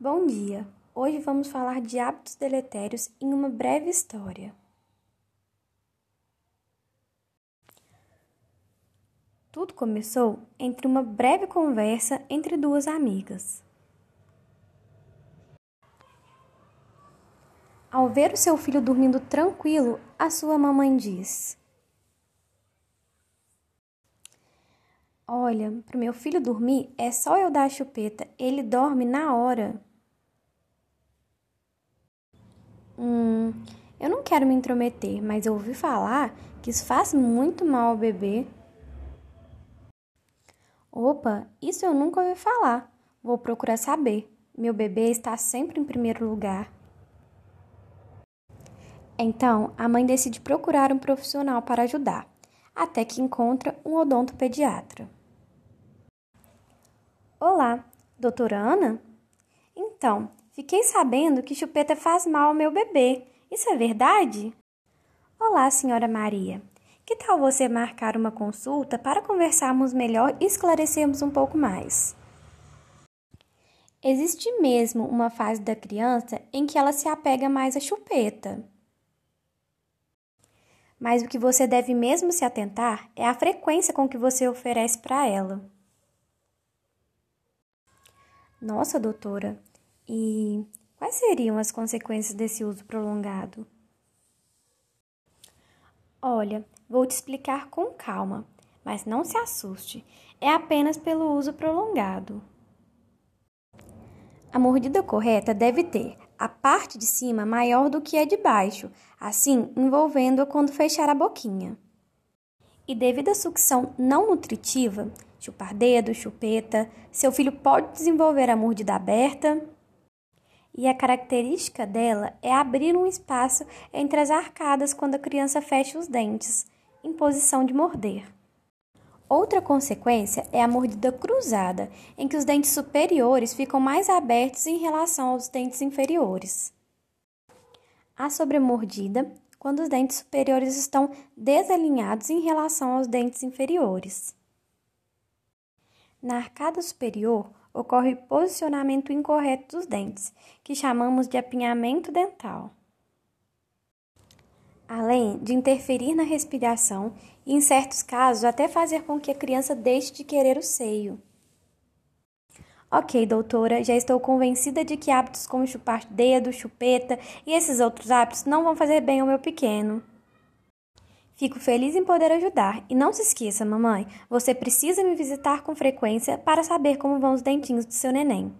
Bom dia! Hoje vamos falar de hábitos deletérios em uma breve história. Tudo começou entre uma breve conversa entre duas amigas. Ao ver o seu filho dormindo tranquilo, a sua mamãe diz: Olha, para o meu filho dormir é só eu dar a chupeta, ele dorme na hora. Eu não quero me intrometer, mas eu ouvi falar que isso faz muito mal ao bebê. Opa, isso eu nunca ouvi falar. Vou procurar saber. Meu bebê está sempre em primeiro lugar. Então, a mãe decide procurar um profissional para ajudar, até que encontra um odontopediatra. Olá, doutora Ana? Então, Fiquei sabendo que chupeta faz mal ao meu bebê. Isso é verdade? Olá, senhora Maria. Que tal você marcar uma consulta para conversarmos melhor e esclarecermos um pouco mais? Existe mesmo uma fase da criança em que ela se apega mais à chupeta. Mas o que você deve mesmo se atentar é a frequência com que você oferece para ela. Nossa, doutora, e quais seriam as consequências desse uso prolongado? Olha, vou te explicar com calma, mas não se assuste, é apenas pelo uso prolongado. A mordida correta deve ter a parte de cima maior do que a de baixo, assim envolvendo-a quando fechar a boquinha. E devido à sucção não nutritiva, chupar dedo, chupeta, seu filho pode desenvolver a mordida aberta, e a característica dela é abrir um espaço entre as arcadas quando a criança fecha os dentes, em posição de morder. Outra consequência é a mordida cruzada, em que os dentes superiores ficam mais abertos em relação aos dentes inferiores. A sobremordida, quando os dentes superiores estão desalinhados em relação aos dentes inferiores. Na arcada superior, ocorre posicionamento incorreto dos dentes, que chamamos de apinhamento dental. Além de interferir na respiração e, em certos casos, até fazer com que a criança deixe de querer o seio. Ok, doutora, já estou convencida de que hábitos como chupar dedo, chupeta e esses outros hábitos não vão fazer bem ao meu pequeno. Fico feliz em poder ajudar. E não se esqueça, mamãe, você precisa me visitar com frequência para saber como vão os dentinhos do seu neném.